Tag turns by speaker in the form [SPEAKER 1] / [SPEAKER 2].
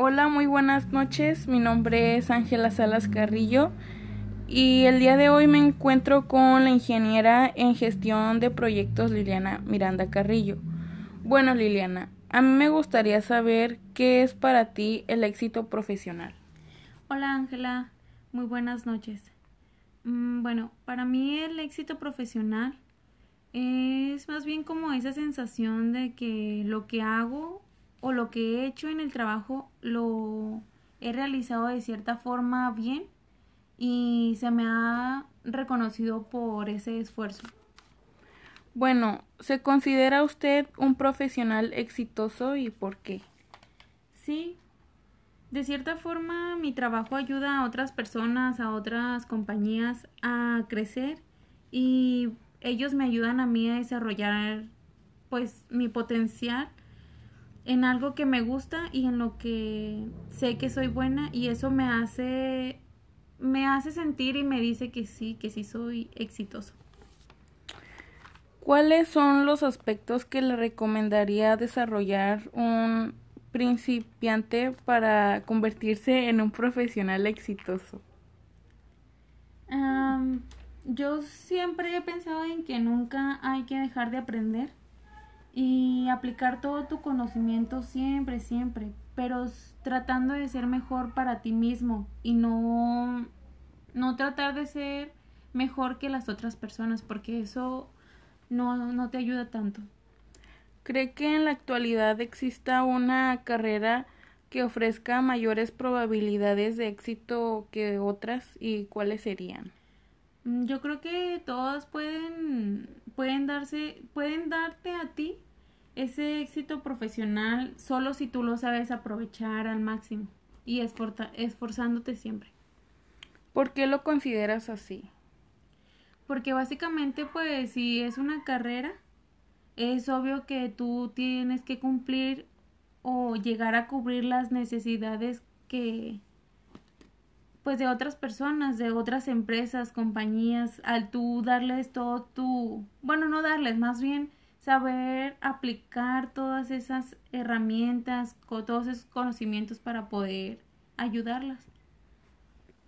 [SPEAKER 1] Hola, muy buenas noches. Mi nombre es Ángela Salas Carrillo y el día de hoy me encuentro con la ingeniera en gestión de proyectos Liliana Miranda Carrillo. Bueno, Liliana, a mí me gustaría saber qué es para ti el éxito profesional.
[SPEAKER 2] Hola Ángela, muy buenas noches. Mm, bueno, para mí el éxito profesional es más bien como esa sensación de que lo que hago o lo que he hecho en el trabajo lo he realizado de cierta forma bien y se me ha reconocido por ese esfuerzo.
[SPEAKER 1] Bueno, ¿se considera usted un profesional exitoso y por qué?
[SPEAKER 2] Sí, de cierta forma mi trabajo ayuda a otras personas, a otras compañías a crecer y ellos me ayudan a mí a desarrollar pues mi potencial en algo que me gusta y en lo que sé que soy buena y eso me hace me hace sentir y me dice que sí, que sí soy exitoso.
[SPEAKER 1] ¿Cuáles son los aspectos que le recomendaría desarrollar un principiante para convertirse en un profesional exitoso?
[SPEAKER 2] yo siempre he pensado en que nunca hay que dejar de aprender y aplicar todo tu conocimiento siempre, siempre, pero tratando de ser mejor para ti mismo y no, no tratar de ser mejor que las otras personas, porque eso no, no te ayuda tanto.
[SPEAKER 1] ¿Cree que en la actualidad exista una carrera que ofrezca mayores probabilidades de éxito que otras y cuáles serían?
[SPEAKER 2] Mm, yo creo que todas pueden pueden darse pueden darte a ti ese éxito profesional solo si tú lo sabes aprovechar al máximo y esforzándote siempre.
[SPEAKER 1] ¿Por qué lo consideras así?
[SPEAKER 2] Porque básicamente pues si es una carrera, es obvio que tú tienes que cumplir o llegar a cubrir las necesidades que pues de otras personas, de otras empresas, compañías, al tú darles todo tu, bueno, no darles, más bien saber aplicar todas esas herramientas, todos esos conocimientos para poder ayudarlas.